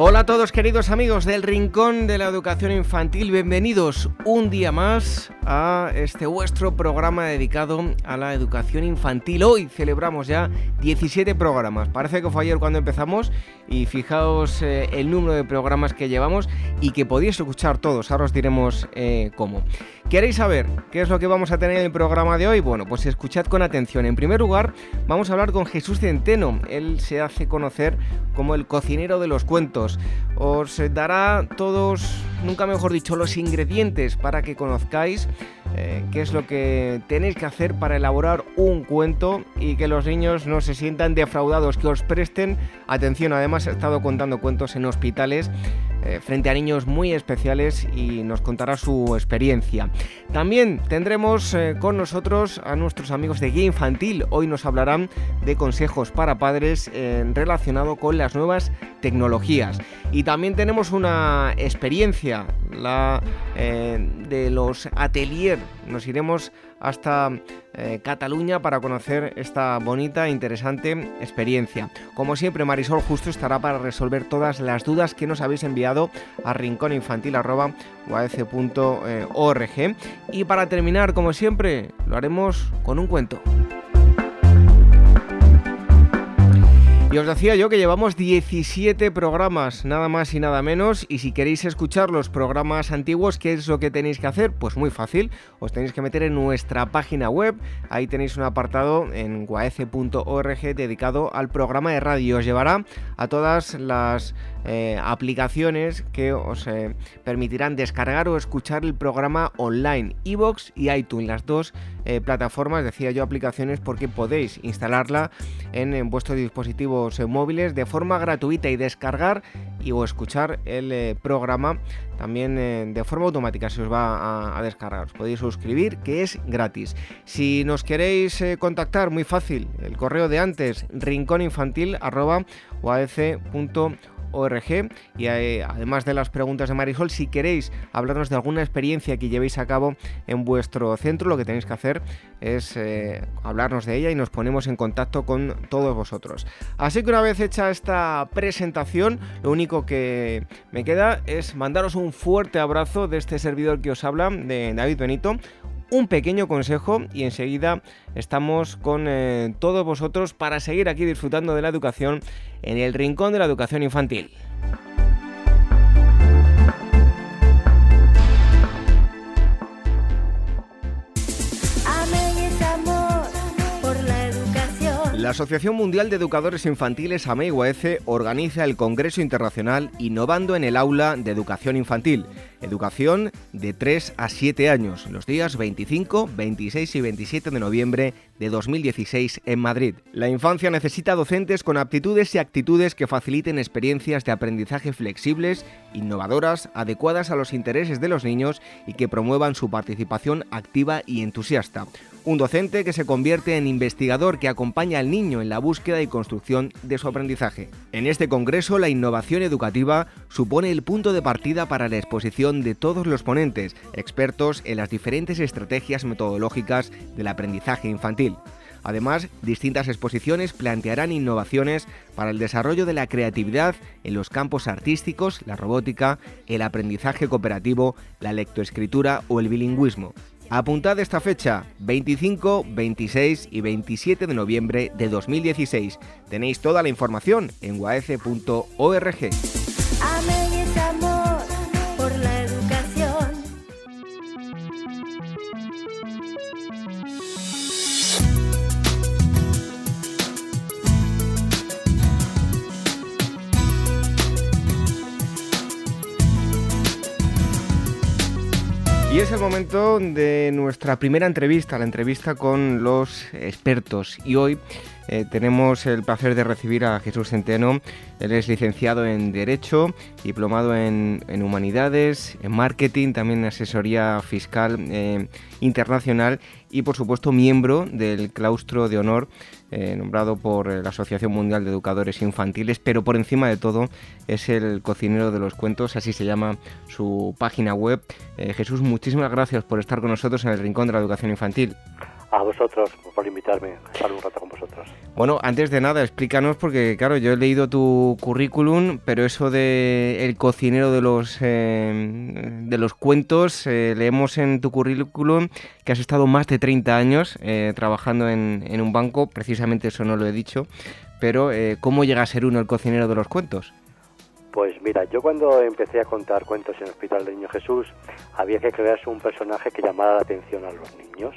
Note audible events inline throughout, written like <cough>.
Hola a todos queridos amigos del Rincón de la Educación Infantil, bienvenidos un día más a este vuestro programa dedicado a la educación infantil. Hoy celebramos ya 17 programas, parece que fue ayer cuando empezamos y fijaos eh, el número de programas que llevamos y que podéis escuchar todos, ahora os diremos eh, cómo. ¿Queréis saber qué es lo que vamos a tener en el programa de hoy? Bueno, pues escuchad con atención. En primer lugar, vamos a hablar con Jesús Centeno. Él se hace conocer como el cocinero de los cuentos. Os dará todos, nunca mejor dicho, los ingredientes para que conozcáis eh, qué es lo que tenéis que hacer para elaborar un cuento y que los niños no se sientan defraudados, que os presten atención. Además, he estado contando cuentos en hospitales eh, frente a niños muy especiales y nos contará su experiencia. También tendremos eh, con nosotros a nuestros amigos de Guía Infantil. Hoy nos hablarán de consejos para padres relacionado con las nuevas tecnologías. Y también tenemos una experiencia, la de los Nos iremos hasta eh, Cataluña para conocer esta bonita e interesante experiencia. Como siempre, Marisol Justo estará para resolver todas las dudas que nos habéis enviado a rincóninfantil.org. Y para terminar, como siempre, lo haremos con un cuento. Y os decía yo que llevamos 17 programas, nada más y nada menos, y si queréis escuchar los programas antiguos, ¿qué es lo que tenéis que hacer? Pues muy fácil, os tenéis que meter en nuestra página web, ahí tenéis un apartado en guaece.org dedicado al programa de radio, os llevará a todas las eh, aplicaciones que os eh, permitirán descargar o escuchar el programa online, iBox y iTunes, las dos eh, plataformas, decía yo aplicaciones porque podéis instalarla en, vuestros dispositivos móviles de forma gratuita y descargar y o escuchar el programa también de forma automática se os va a, descargar. Os podéis suscribir que es gratis. Si nos queréis contactar, muy fácil, el correo de antes, rincóninfantil.org Y eh, además de las preguntas de Marisol, si queréis hablarnos de alguna experiencia que llevéis a cabo en vuestro centro, lo que tenéis que hacer es eh, hablarnos de ella y nos ponemos en contacto con todos vosotros. Así que una vez hecha esta presentación, lo único que me queda es mandaros un fuerte abrazo de este servidor que os habla, de David Benito un pequeño consejo y enseguida estamos con eh, todos vosotros para seguir aquí disfrutando de la educación en el rincón de la educación infantil. La Asociación Mundial de Educadores Infantiles AMEIGUAECE organiza el Congreso Internacional Innovando en el Aula de Educación Infantil, educación de 3 a 7 años, los días 25, 26 y 27 de noviembre de 2016 en Madrid. La infancia necesita docentes con aptitudes y actitudes que faciliten experiencias de aprendizaje flexibles, innovadoras, adecuadas a los intereses de los niños y que promuevan su participación activa y entusiasta. Un docente que se convierte en investigador que acompaña al niño en la búsqueda y construcción de su aprendizaje. En este congreso, la innovación educativa supone el punto de partida para la exposición de todos los ponentes, expertos en las diferentes estrategias metodológicas del aprendizaje infantil. Además, distintas exposiciones plantearán innovaciones para el desarrollo de la creatividad en los campos artísticos, la robótica, el aprendizaje cooperativo, la lectoescritura o el bilingüismo. Apuntad esta fecha, 25, 26 y 27 de noviembre de 2016. Tenéis toda la información en guaece.org. Y es el momento de nuestra primera entrevista, la entrevista con los expertos. Y hoy eh, tenemos el placer de recibir a Jesús Centeno. Él es licenciado en Derecho, diplomado en, Humanidades, en Marketing, también en Asesoría Fiscal eh, Internacional y, por supuesto, miembro del Claustro de Honor, eh, nombrado por la Asociación Mundial de Educadores Infantiles, pero por encima de todo es el cocinero de los cuentos, así se llama su página web. Jesús, muchísimas gracias por estar con nosotros en el Rincón de la Educación Infantil a vosotros por invitarme a estar un rato con vosotros. Bueno, antes de nada, explícanos, porque claro, yo he leído tu currículum, pero eso de el cocinero de los, eh, de los cuentos, eh, leemos en tu currículum que has estado más de 30 años eh, trabajando en, en, un banco, precisamente eso no lo he dicho, pero ¿cómo llega a ser uno el cocinero de los cuentos? Pues mira, yo cuando empecé a contar cuentos en el Hospital del Niño Jesús, había que crearse un personaje que llamara la atención a los niños.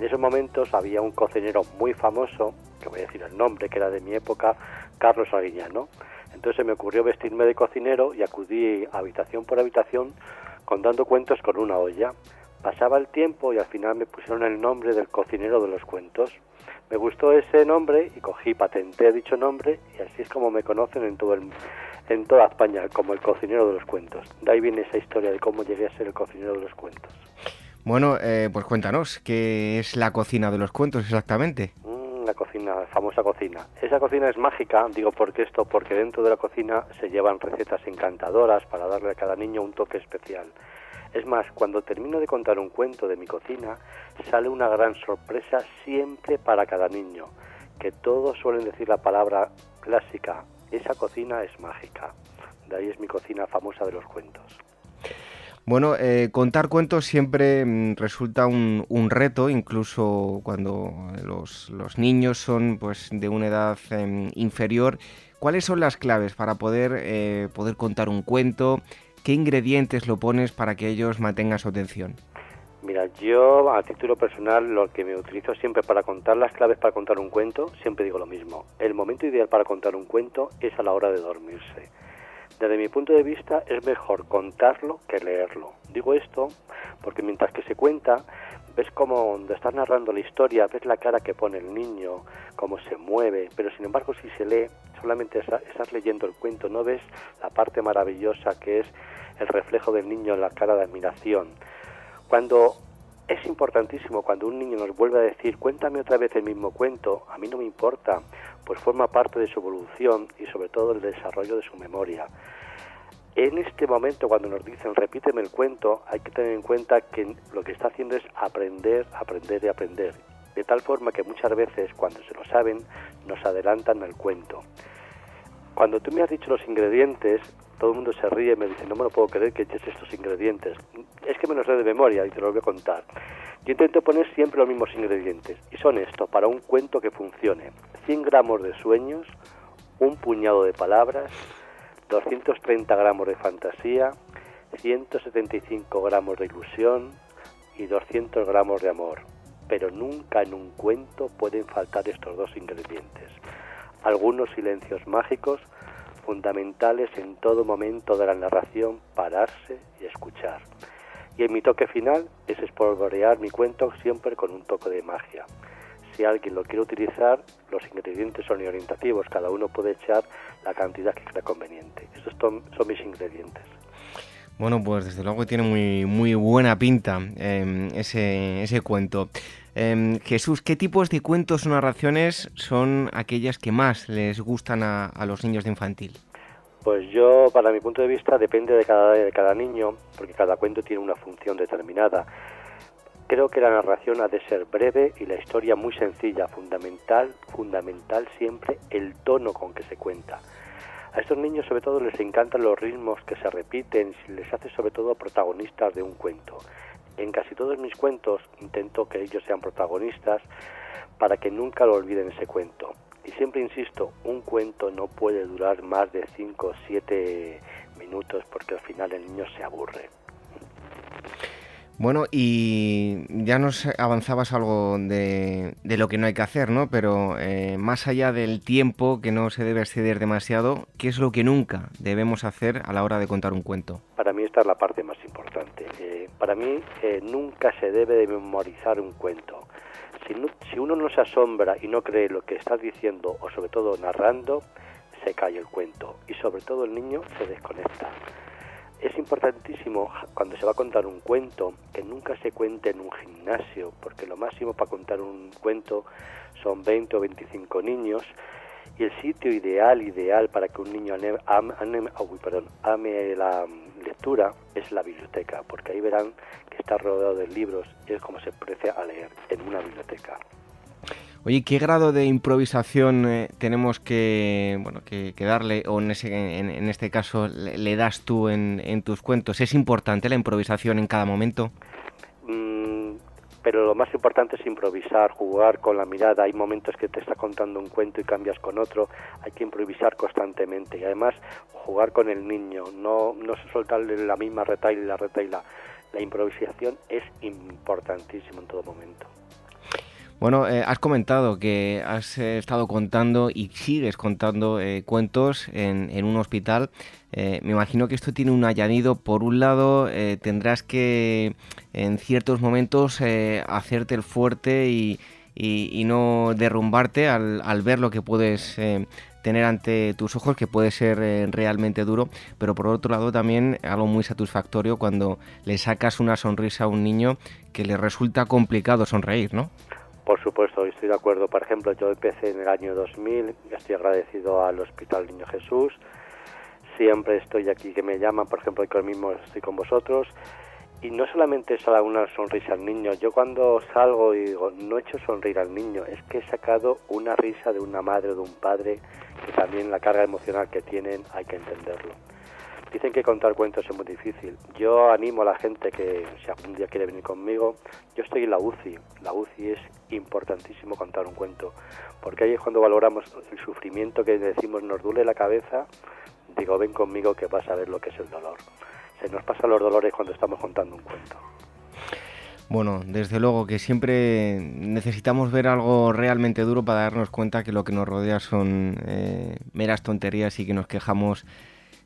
En esos momentos había un cocinero muy famoso, que voy a decir el nombre, que era de mi época, Carlos Aguiñano. Entonces me ocurrió vestirme de cocinero y acudí habitación por habitación contando cuentos con una olla. Pasaba el tiempo y al final me pusieron el nombre del cocinero de los cuentos. Me gustó ese nombre y cogí, patenté dicho nombre y así es como me conocen en todo el en toda España como el cocinero de los cuentos. De ahí viene esa historia de cómo llegué a ser el cocinero de los cuentos. Bueno, eh, pues cuéntanos, ¿qué es la cocina de los cuentos exactamente? Mm, la cocina, la famosa cocina. Esa cocina es mágica, digo porque esto, porque dentro de la cocina se llevan recetas encantadoras para darle a cada niño un toque especial. Es más, cuando termino de contar un cuento de mi cocina, sale una gran sorpresa siempre para cada niño, que todos suelen decir la palabra clásica, esa cocina es mágica. De ahí es mi cocina famosa de los cuentos. Bueno, eh, contar cuentos siempre mm, resulta un, reto, incluso cuando los, niños son pues de una edad em, inferior. ¿Cuáles son las claves para poder, eh, poder contar un cuento? ¿Qué ingredientes lo pones para que ellos mantengan su atención? Mira, yo a título personal lo que me utilizo siempre para contar las claves para contar un cuento, siempre digo lo mismo. El momento ideal para contar un cuento es a la hora de dormirse. Desde mi punto de vista es mejor contarlo que leerlo. Digo esto porque mientras que se cuenta, ves como cuando estás narrando la historia, ves la cara que pone el niño, cómo se mueve, pero sin embargo si se lee, solamente estás leyendo el cuento, no ves la parte maravillosa que es el reflejo del niño en la cara de admiración cuando es importantísimo, cuando un niño nos vuelve a decir, cuéntame otra vez el mismo cuento, a mí no me importa, pues forma parte de su evolución y sobre todo el desarrollo de su memoria. En este momento, cuando nos dicen repíteme el cuento, hay que tener en cuenta que lo que está haciendo es aprender, aprender y aprender. De tal forma que muchas veces, cuando se lo saben, nos adelantan el cuento. Cuando tú me has dicho los ingredientes, todo el mundo se ríe y me dice, no me lo puedo creer que eches estos ingredientes. Es que me los sé de memoria y te lo voy a contar. Yo intento poner siempre los mismos ingredientes y son estos para un cuento que funcione. 100 gramos de sueños, un puñado de palabras, 230 gramos de fantasía, 175 gramos de ilusión y 200 gramos de amor. Pero nunca en un cuento pueden faltar estos dos ingredientes. Algunos silencios mágicos fundamentales en todo momento de la narración, pararse y escuchar. Y en mi toque final es espolvorear mi cuento siempre con un toque de magia. Si alguien lo quiere utilizar, los ingredientes son orientativos, cada uno puede echar la cantidad que crea conveniente. Estos son, mis ingredientes. Bueno, pues desde luego tiene muy, muy buena pinta em, ese, ese cuento. Em, Jesús, ¿qué tipos de cuentos o narraciones son aquellas que más les gustan a, los niños de infantil? Pues yo, para mi punto de vista, depende de cada, de cada niño, porque cada cuento tiene una función determinada. Creo que la narración ha de ser breve y la historia muy sencilla, fundamental, fundamental siempre el tono con que se cuenta. A estos niños sobre todo les encantan los ritmos que se repiten, les hace sobre todo protagonistas de un cuento. En casi todos mis cuentos intento que ellos sean protagonistas para que nunca lo olviden ese cuento. Y siempre insisto, un cuento no puede durar más de 5 o 7 minutos porque al final el niño se aburre. Bueno, y ya nos avanzabas algo de, lo que no hay que hacer, ¿no? Pero eh, más allá del tiempo, que no se debe exceder demasiado, ¿qué es lo que nunca debemos hacer a la hora de contar un cuento? Para mí esta es la parte más importante. Eh, para mí eh, nunca se debe de memorizar un cuento Si, si uno no se asombra y no cree lo que estás diciendo o sobre todo narrando, se cae el cuento y sobre todo el niño se desconecta. Es importantísimo cuando se va a contar un cuento que nunca se cuente en un gimnasio, porque lo máximo para contar un cuento son 20 o 25 niños y el sitio ideal, ideal para que un niño ame, perdón, ame la lectura es la biblioteca, porque ahí verán que está rodeado de libros y es como se aprecia a leer en una biblioteca. Oye, ¿qué grado de improvisación eh, tenemos que, bueno, que, darle, o en, ese, en, este caso le, das tú en, tus cuentos? ¿Es importante la improvisación en cada momento? Mm, pero lo más importante es improvisar, jugar con la mirada. Hay momentos que te está contando un cuento y cambias con otro. Hay que improvisar constantemente y además jugar con el niño, no, no soltarle la misma retaila retaila. La improvisación es importantísimo en todo momento. Bueno, eh, has comentado que has eh, estado contando y sigues contando eh, cuentos en, un hospital. me imagino que esto tiene un añadido. Por un lado, tendrás que en ciertos momentos hacerte el fuerte y, no derrumbarte al, al, ver lo que puedes tener ante tus ojos, que puede ser realmente duro. Pero por otro lado, también algo muy satisfactorio cuando le sacas una sonrisa a un niño que le resulta complicado sonreír, ¿no? Por supuesto, estoy de acuerdo. Por ejemplo, yo empecé en el año 2000, estoy agradecido al Hospital Niño Jesús. Siempre estoy aquí que me llaman, por ejemplo, hoy mismo estoy con vosotros. Y no solamente es una sonrisa al niño, yo cuando salgo y digo, no he hecho sonreír al niño, es que he sacado una risa de una madre o de un padre, que también la carga emocional que tienen hay que entenderlo. Dicen que contar cuentos es muy difícil. Yo animo a la gente que si algún día quiere venir conmigo, yo estoy en la UCI. La UCI es importantísimo contar un cuento, porque ahí es cuando valoramos el sufrimiento que decimos nos duele la cabeza, digo ven conmigo que vas a ver lo que es el dolor. Se nos pasan los dolores cuando estamos contando un cuento. Bueno, desde luego que siempre necesitamos ver algo realmente duro para darnos cuenta que lo que nos rodea son eh, meras tonterías y que nos quejamos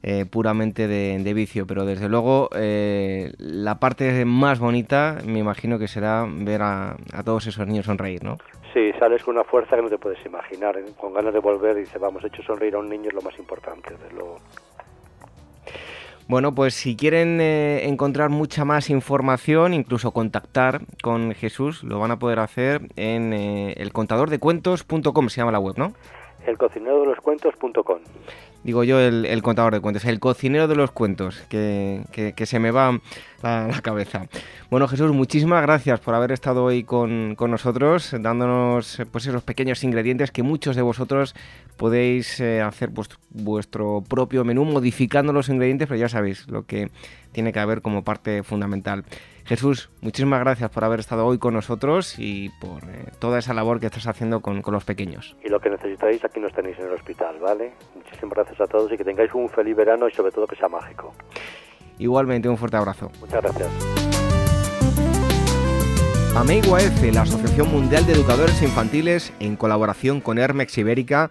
eh, puramente de, vicio, pero desde luego eh, la parte más bonita me imagino que será ver a, todos esos niños sonreír, ¿no? Sí, sales con una fuerza que no te puedes imaginar, ¿eh? con ganas de volver y dices, vamos, hecho sonreír a un niño es lo más importante, desde luego. Bueno, pues si quieren encontrar mucha más información, incluso contactar con Jesús, lo van a poder hacer en elcontadordecuentos.com, se llama la web, ¿no? Elcocinerodeloscuentos.com digo yo, el, contador de cuentos, el cocinero de los cuentos, que, se me va la, la, cabeza. Bueno, Jesús, muchísimas gracias por haber estado hoy con, nosotros, dándonos pues esos pequeños ingredientes que muchos de vosotros podéis eh, hacer vuestro propio menú modificando los ingredientes, pero ya sabéis lo que tiene que haber como parte fundamental. Jesús, muchísimas gracias por haber estado hoy con nosotros y por eh, toda esa labor que estás haciendo con, los pequeños. Y lo que necesitáis aquí nos tenéis en el hospital, ¿vale? Muchísimas gracias a todos y que tengáis un feliz verano y sobre todo que sea mágico. Igualmente, un fuerte abrazo. Muchas gracias. AMEIGUAF, la Asociación Mundial de Educadores Infantiles, en colaboración con Hermex Ibérica,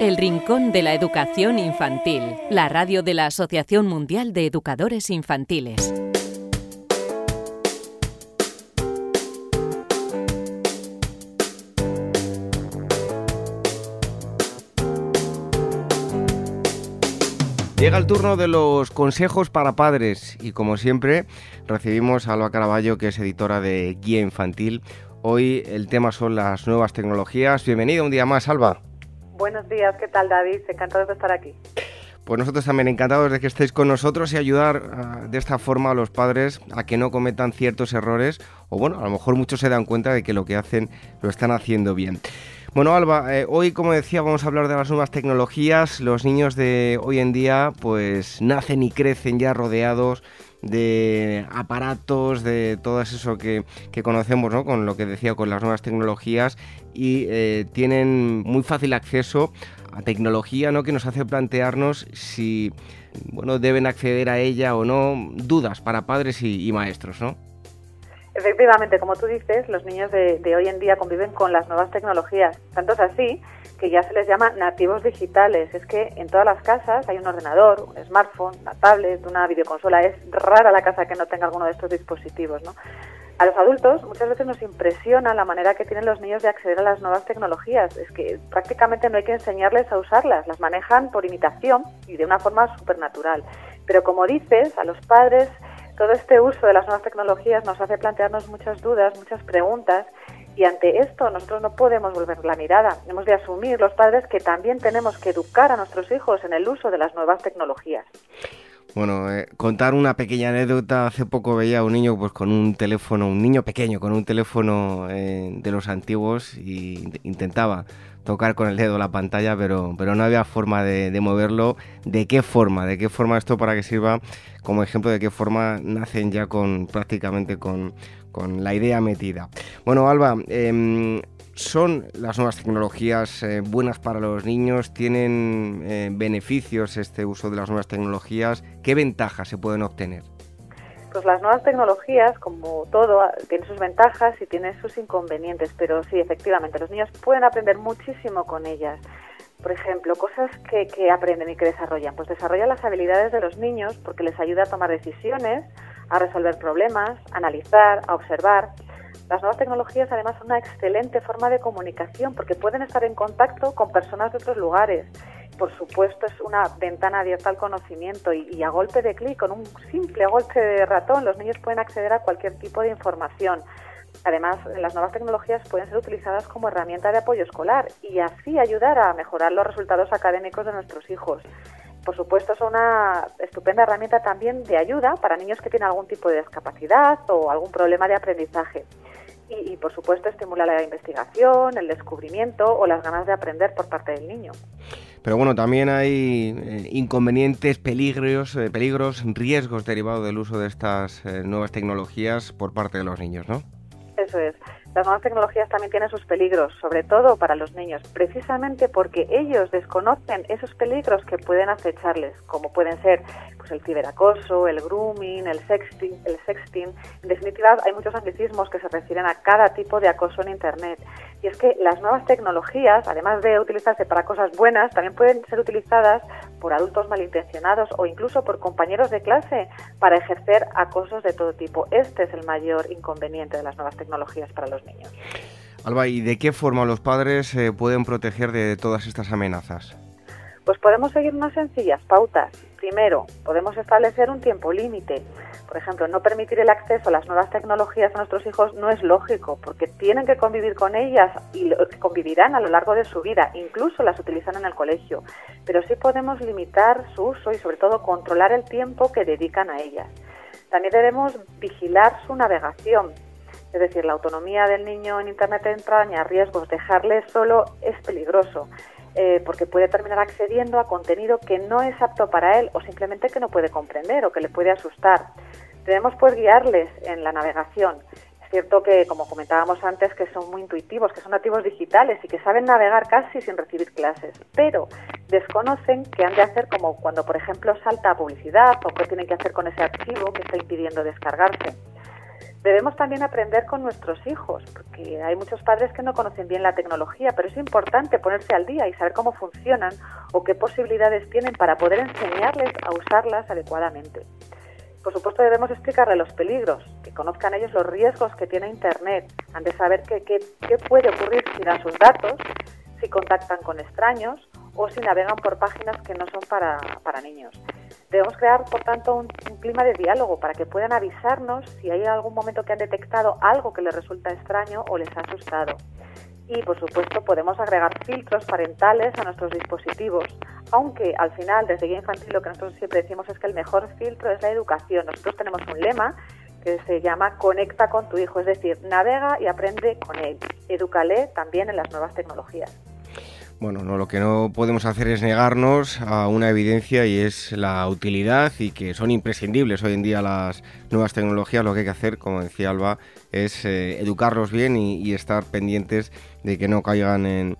El Rincón de la Educación Infantil, la radio de la Asociación Mundial de Educadores Infantiles. Llega el turno de los consejos para padres y como siempre recibimos a Alba Caraballo que es editora de Guía Infantil. Hoy el tema son las nuevas tecnologías. Bienvenido un día más, Alba. Buenos días, ¿qué tal David? Encantado de estar aquí. Pues nosotros también encantados de que estéis con nosotros y ayudar ah, de esta forma a los padres a que no cometan ciertos errores o bueno, a lo mejor muchos se dan cuenta de que lo que hacen lo están haciendo bien. Bueno, Alba, eh, hoy, como decía, vamos a hablar de las nuevas tecnologías. Los niños de hoy en día, pues nacen y crecen ya rodeados de aparatos, de todo eso que, conocemos, ¿no? Con lo que decía, con las nuevas tecnologías y eh, tienen muy fácil acceso a tecnología, ¿no? Que nos hace plantearnos si, bueno, deben acceder a ella o no. Dudas para padres y, maestros, ¿no? Efectivamente, como tú dices, los niños de, hoy en día conviven con las nuevas tecnologías. Tanto es así que ya se les llama nativos digitales. Es que en todas las casas hay un ordenador, un smartphone, una tablet, una videoconsola. Es rara la casa que no tenga alguno de estos dispositivos, ¿no? A los adultos muchas veces nos impresiona la manera que tienen los niños de acceder a las nuevas tecnologías. Es que prácticamente no hay que enseñarles a usarlas, las manejan por imitación y de una forma supernatural. Pero como dices, a los padres todo este uso de las nuevas tecnologías nos hace plantearnos muchas dudas, muchas preguntas y ante esto nosotros no podemos volver la mirada. Hemos de asumir los padres que también tenemos que educar a nuestros hijos en el uso de las nuevas tecnologías. Bueno, eh, contar una pequeña anécdota. Hace poco veía a un niño pues con un teléfono, un niño pequeño con un teléfono eh, de los antiguos y intentaba tocar con el dedo la pantalla, pero, pero no había forma de, moverlo. ¿De qué forma? ¿De qué forma esto para que sirva como ejemplo de qué forma nacen ya con prácticamente con, la idea metida? Bueno, Alba, em, ¿son las nuevas tecnologías eh, buenas para los niños? ¿Tienen eh, beneficios este uso de las nuevas tecnologías? ¿Qué ventajas se pueden obtener? Pues las nuevas tecnologías, como todo, tienen sus ventajas y tienen sus inconvenientes, pero sí, efectivamente, los niños pueden aprender muchísimo con ellas. Por ejemplo, cosas que aprenden y que desarrollan. Pues desarrollan las habilidades de los niños porque les ayuda a tomar decisiones, a resolver problemas, a analizar, a observar. Las nuevas tecnologías además son una excelente forma de comunicación porque pueden estar en contacto con personas de otros lugares por supuesto, es una ventana abierta al conocimiento y, a golpe de clic, con un simple golpe de ratón, los niños pueden acceder a cualquier tipo de información. Además, las nuevas tecnologías pueden ser utilizadas como herramienta de apoyo escolar y así ayudar a mejorar los resultados académicos de nuestros hijos. Por supuesto, son una estupenda herramienta también de ayuda para niños que tienen algún tipo de discapacidad o algún problema de aprendizaje. Y, y, por supuesto estimula la investigación, el descubrimiento o las ganas de aprender por parte del niño. Pero bueno, también hay eh, inconvenientes, peligros, eh, peligros, riesgos derivados del uso de estas eh, nuevas tecnologías por parte de los niños, ¿no? Eso es. Las nuevas tecnologías también tienen sus peligros, sobre todo para los niños, precisamente porque ellos desconocen esos peligros que pueden acecharles, como pueden ser pues el ciberacoso, el grooming, el sexting, el sexting. En definitiva, hay muchos anglicismos que se refieren a cada tipo de acoso en Internet. Y es que las nuevas tecnologías, además de utilizarse para cosas buenas, también pueden ser utilizadas por adultos malintencionados o incluso por compañeros de clase para ejercer acosos de todo tipo. Este es el mayor inconveniente de las nuevas tecnologías para los niños. Alba, ¿y de qué forma los padres se pueden proteger de todas estas amenazas? Pues podemos seguir unas sencillas pautas. Primero, podemos establecer un tiempo límite. Por ejemplo, no permitir el acceso a las nuevas tecnologías a nuestros hijos no es lógico, porque tienen que convivir con ellas y convivirán a lo largo de su vida, incluso las utilizan en el colegio. Pero sí podemos limitar su uso y sobre todo controlar el tiempo que dedican a ellas. También debemos vigilar su navegación, es decir, la autonomía del niño en Internet entraña riesgos. Dejarle solo es peligroso. Eh, porque puede terminar accediendo a contenido que no es apto para él o simplemente que no puede comprender o que le puede asustar. Debemos pues guiarles en la navegación. Es cierto que, como comentábamos antes, que son muy intuitivos, que son nativos digitales y que saben navegar casi sin recibir clases, pero desconocen qué han de hacer como cuando, por ejemplo, salta publicidad o qué tienen que hacer con ese archivo que está impidiendo descargarse. Debemos también aprender con nuestros hijos, porque hay muchos padres que no conocen bien la tecnología, pero es importante ponerse al día y saber cómo funcionan o qué posibilidades tienen para poder enseñarles a usarlas adecuadamente. Por supuesto, debemos explicarles los peligros, que conozcan ellos los riesgos que tiene Internet, han de saber qué, qué puede ocurrir si dan sus datos, si contactan con extraños o si navegan por páginas que no son para, para niños. Debemos crear, por tanto, un, clima de diálogo para que puedan avisarnos si hay algún momento que han detectado algo que les resulta extraño o les ha asustado. Y por supuesto podemos agregar filtros parentales a nuestros dispositivos, aunque al final desde Guía Infantil lo que nosotros siempre decimos es que el mejor filtro es la educación. Nosotros tenemos un lema que se llama Conecta con tu hijo, es decir, navega y aprende con él. Edúcale también en las nuevas tecnologías. Bueno, no, lo que no podemos hacer es negarnos a una evidencia y es la utilidad y que son imprescindibles hoy en día las nuevas tecnologías. Lo que hay que hacer, como decía Alba, es eh, educarlos bien y, estar pendientes de que no caigan en,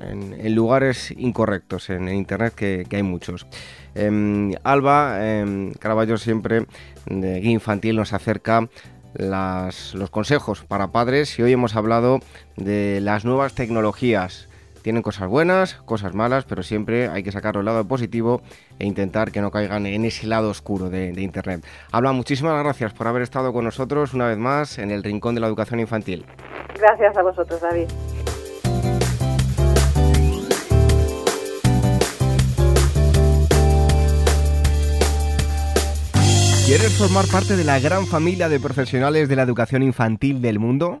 en, lugares incorrectos en, Internet, que, hay muchos. Em, Alba eh, Caraballo siempre de Guía Infantil nos acerca los consejos para padres y hoy hemos hablado de las nuevas tecnologías tienen cosas buenas, cosas malas, pero siempre hay que sacarlo el lado positivo e intentar que no caigan en ese lado oscuro de, Internet. Habla, muchísimas gracias por haber estado con nosotros una vez más en el Rincón de la Educación Infantil. Gracias a vosotros, David. ¿Quieres formar parte de la gran familia de profesionales de la educación infantil del mundo?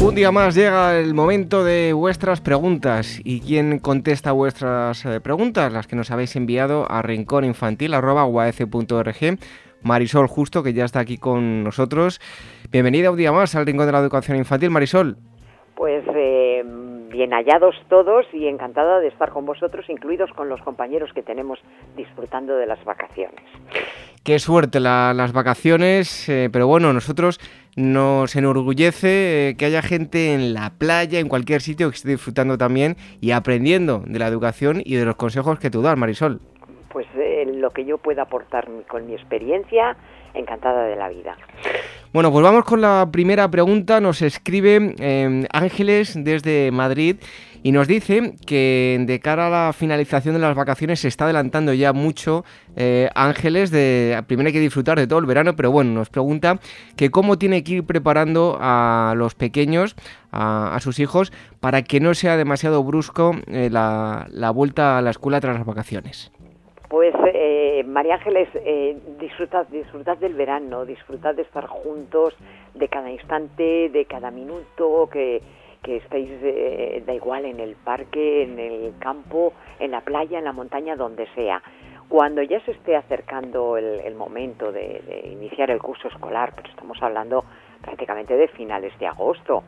Un día más llega el momento de vuestras preguntas. ¿Y quién contesta vuestras eh, preguntas? Las que nos habéis enviado a rincóninfantil.org. Marisol Justo, que ya está aquí con nosotros. Bienvenida un día más al Rincón de la Educación Infantil, Marisol. Pues eh, bien hallados todos y encantada de estar con vosotros, incluidos con los compañeros que tenemos disfrutando de las vacaciones. Qué suerte las vacaciones, eh, pero bueno, nosotros nos enorgullece eh, que haya gente en la playa, en cualquier sitio, que esté disfrutando también y aprendiendo de la educación y de los consejos que tú das, Marisol. Pues eh, lo que yo pueda aportar con mi experiencia, encantada de la vida. Bueno, pues vamos con la primera pregunta. Nos escribe Ángeles desde Madrid y nos dice que de cara a la finalización de las vacaciones se está adelantando ya mucho eh, Ángeles. De, primero hay que disfrutar de todo el verano, pero bueno, nos pregunta que cómo tiene que ir preparando a los pequeños, a, sus hijos, para que no sea demasiado brusco eh, la, la vuelta a la escuela tras las vacaciones. Pues eh, María Ángeles, eh, disfrutad, disfrutad del verano, disfrutad de estar juntos, de cada instante, de cada minuto, que, que estéis, eh, da igual, en el parque, en el campo, en la playa, en la montaña, donde sea. Cuando ya se esté acercando el, momento de, iniciar el curso escolar, pero estamos hablando prácticamente de finales de agosto,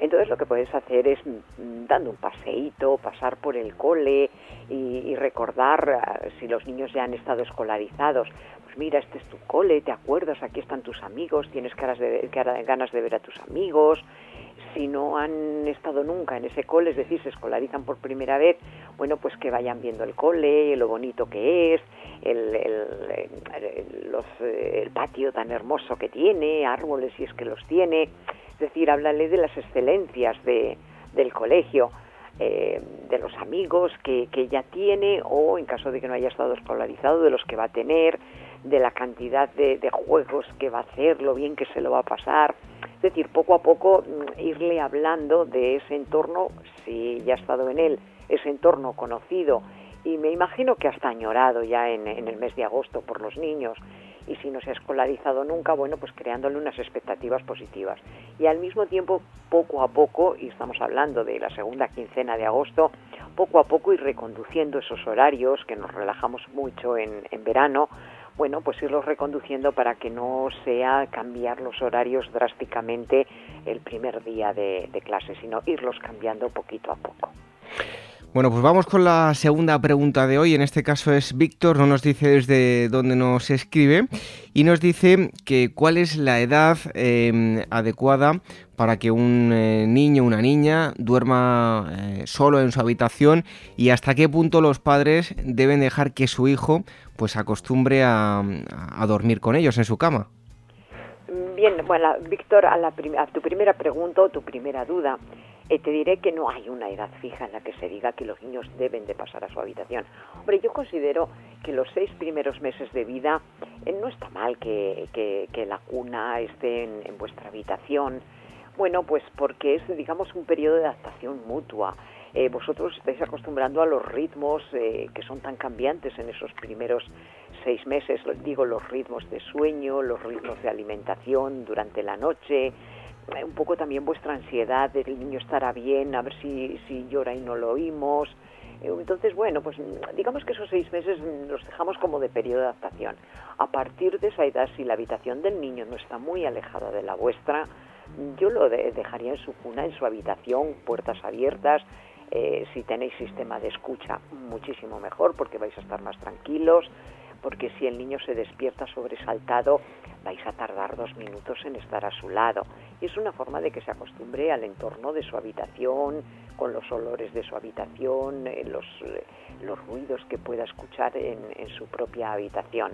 entonces lo que puedes hacer es mm, dando un paseíto, pasar por el cole y, recordar ah, si los niños ya han estado escolarizados. Pues mira, este es tu cole, te acuerdas, aquí están tus amigos, tienes ganas de, ganas de ver a tus amigos. Si no han estado nunca en ese cole, es decir, se escolarizan por primera vez, bueno, pues que vayan viendo el cole, lo bonito que es, el, el patio tan hermoso que tiene, árboles si es que los tiene. Es decir, háblale de las excelencias de, del colegio, eh, de los amigos que, que ya tiene o en caso de que no haya estado escolarizado, de los que va a tener, de la cantidad de, juegos que va a hacer, lo bien que se lo va a pasar. Es decir, poco a poco mm, irle hablando de ese entorno, si ya ha estado en él, ese entorno conocido y me imagino que hasta añorado ya en, el mes de agosto por los niños y si no se ha escolarizado nunca, bueno, pues creándole unas expectativas positivas. Y al mismo tiempo, poco a poco, y estamos hablando de la segunda quincena de agosto, poco a poco ir reconduciendo esos horarios, que nos relajamos mucho en verano, bueno, pues irlos reconduciendo para que no sea cambiar los horarios drásticamente el primer día de, clase, sino irlos cambiando poquito a poco. Bueno, pues vamos con la segunda pregunta de hoy. En este caso es Víctor, no nos dice desde dónde nos escribe y nos dice que cuál es la edad em, adecuada para que un eh, niño o una niña duerma eh, solo en su habitación y hasta qué punto los padres deben dejar que su hijo pues acostumbre a dormir con ellos en su cama. Bien, Bueno, Víctor, a, tu primera pregunta o tu primera duda, eh, te diré que no hay una edad fija en la que se diga que los niños deben de pasar a su habitación. Hombre, yo considero que los seis primeros meses de vida eh, no está mal que, la cuna esté en, vuestra habitación. Bueno, pues porque es, digamos, un periodo de adaptación mutua. Eh, vosotros estáis acostumbrando a los ritmos que son tan cambiantes en esos primeros seis meses, digo, los ritmos de sueño, los ritmos de alimentación durante la noche, eh, un poco también vuestra ansiedad de el niño estará bien, a ver si, si llora y no lo oímos. Eh, entonces, bueno, pues digamos que esos seis meses los dejamos como de periodo de adaptación. A partir de esa edad, si la habitación del niño no está muy alejada de la vuestra, yo lo dejaría en su cuna, en su habitación, puertas abiertas. Eh, si tenéis sistema de escucha, muchísimo mejor porque vais a estar más tranquilos porque si el niño se despierta sobresaltado, vais a tardar dos minutos en estar a su lado. Y es una forma de que se acostumbre al entorno de su habitación, con los olores de su habitación, eh, los, eh, los ruidos que pueda escuchar en, su propia habitación.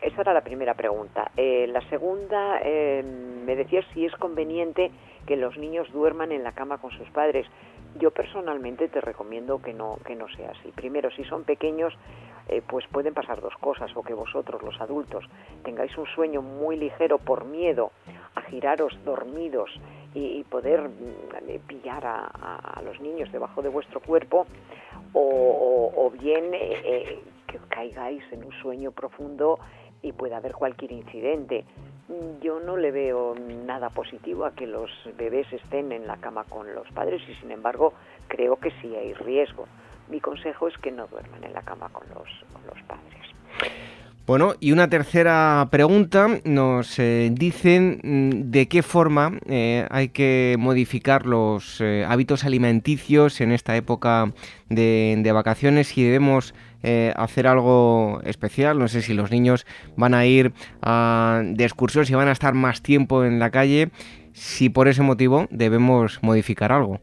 Esa era la primera pregunta. Eh, la segunda, me decía si es conveniente que los niños duerman en la cama con sus padres. Yo personalmente te recomiendo que no, que no sea así. Primero, si son pequeños, eh, pues pueden pasar dos cosas, o que vosotros, los adultos, tengáis un sueño muy ligero por miedo a giraros dormidos y, poder mm, pillar a, los niños debajo de vuestro cuerpo, o, bien eh, eh, que caigáis en un sueño profundo y pueda haber cualquier incidente. Yo no le veo nada positivo a que los bebés estén en la cama con los padres y sin embargo creo que sí hay riesgo mi consejo es que no duerman en la cama con los, los padres. Bueno, y una tercera pregunta, nos eh, dicen mm, de qué forma eh, hay que modificar los eh, hábitos alimenticios en esta época de, vacaciones, si debemos hacer algo especial, no sé si los niños van a ir de excursión, si van a estar más tiempo en la calle, si por ese motivo debemos modificar algo.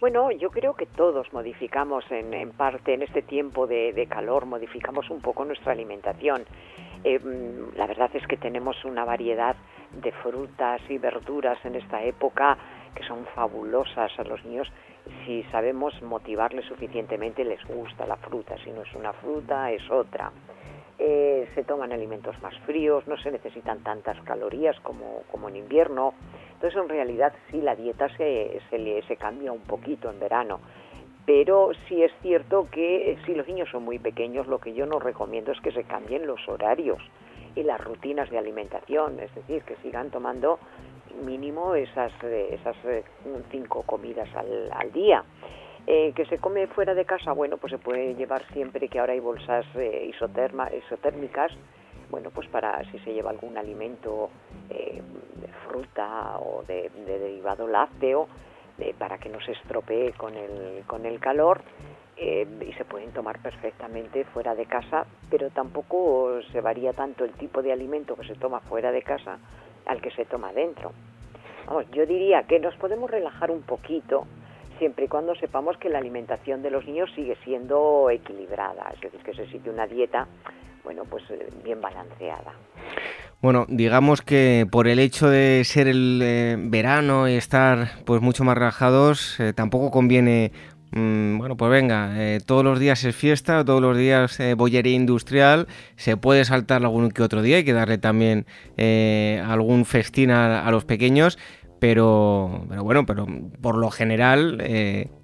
Bueno, yo creo que todos modificamos en, parte en este tiempo de, calor, modificamos un poco nuestra alimentación. Eh, la verdad es que tenemos una variedad de frutas y verduras en esta época que son fabulosas a los niños. Si sabemos motivarles suficientemente les gusta la fruta. Si no es una fruta es otra eh, se toman alimentos más fríos no se necesitan tantas calorías como, como en invierno entonces, en realidad, sí, la dieta se, se, se cambia un poquito en verano. Pero sí es cierto que eh, si los niños son muy pequeños, lo que yo no recomiendo es que se cambien los horarios y las rutinas de alimentación, es decir, que sigan tomando mínimo esas, eh, esas eh, cinco comidas al, al día. Que se come fuera de casa, bueno, pues se puede llevar siempre que ahora hay bolsas isoterma, isotérmicas bueno, pues para si se lleva algún alimento eh, de fruta o de, derivado lácteo, para que no se estropee con el, con el calor. Eh, y se pueden tomar perfectamente fuera de casa, pero tampoco se varía tanto el tipo de alimento que se toma fuera de casa al que se toma dentro. Vamos, yo diría que nos podemos relajar un poquito siempre y cuando sepamos que la alimentación de los niños sigue siendo equilibrada, es decir, que se sigue una dieta bueno, pues eh, bien balanceada. Bueno, digamos que por el hecho de ser el eh, verano y estar pues mucho más relajados, eh, tampoco conviene mm, bueno, pues venga, todos los días es fiesta, todos los días bollería industrial, se puede saltar algún que otro día, hay que darle también algún festín a, los pequeños, pero, pero bueno, pero por lo general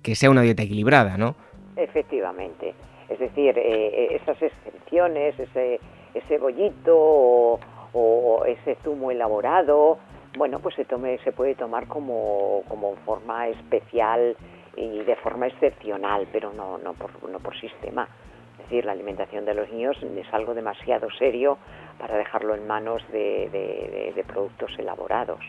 que sea una dieta equilibrada, ¿no? Efectivamente. Es decir, eh, eh, esas excepciones, ese, ese bollito o, ese zumo elaborado, bueno, pues se, tome, se puede tomar como, como forma especial y de forma excepcional, pero no, no, por, no por sistema. Es decir, la alimentación de los niños es algo demasiado serio para dejarlo en manos de, de productos elaborados.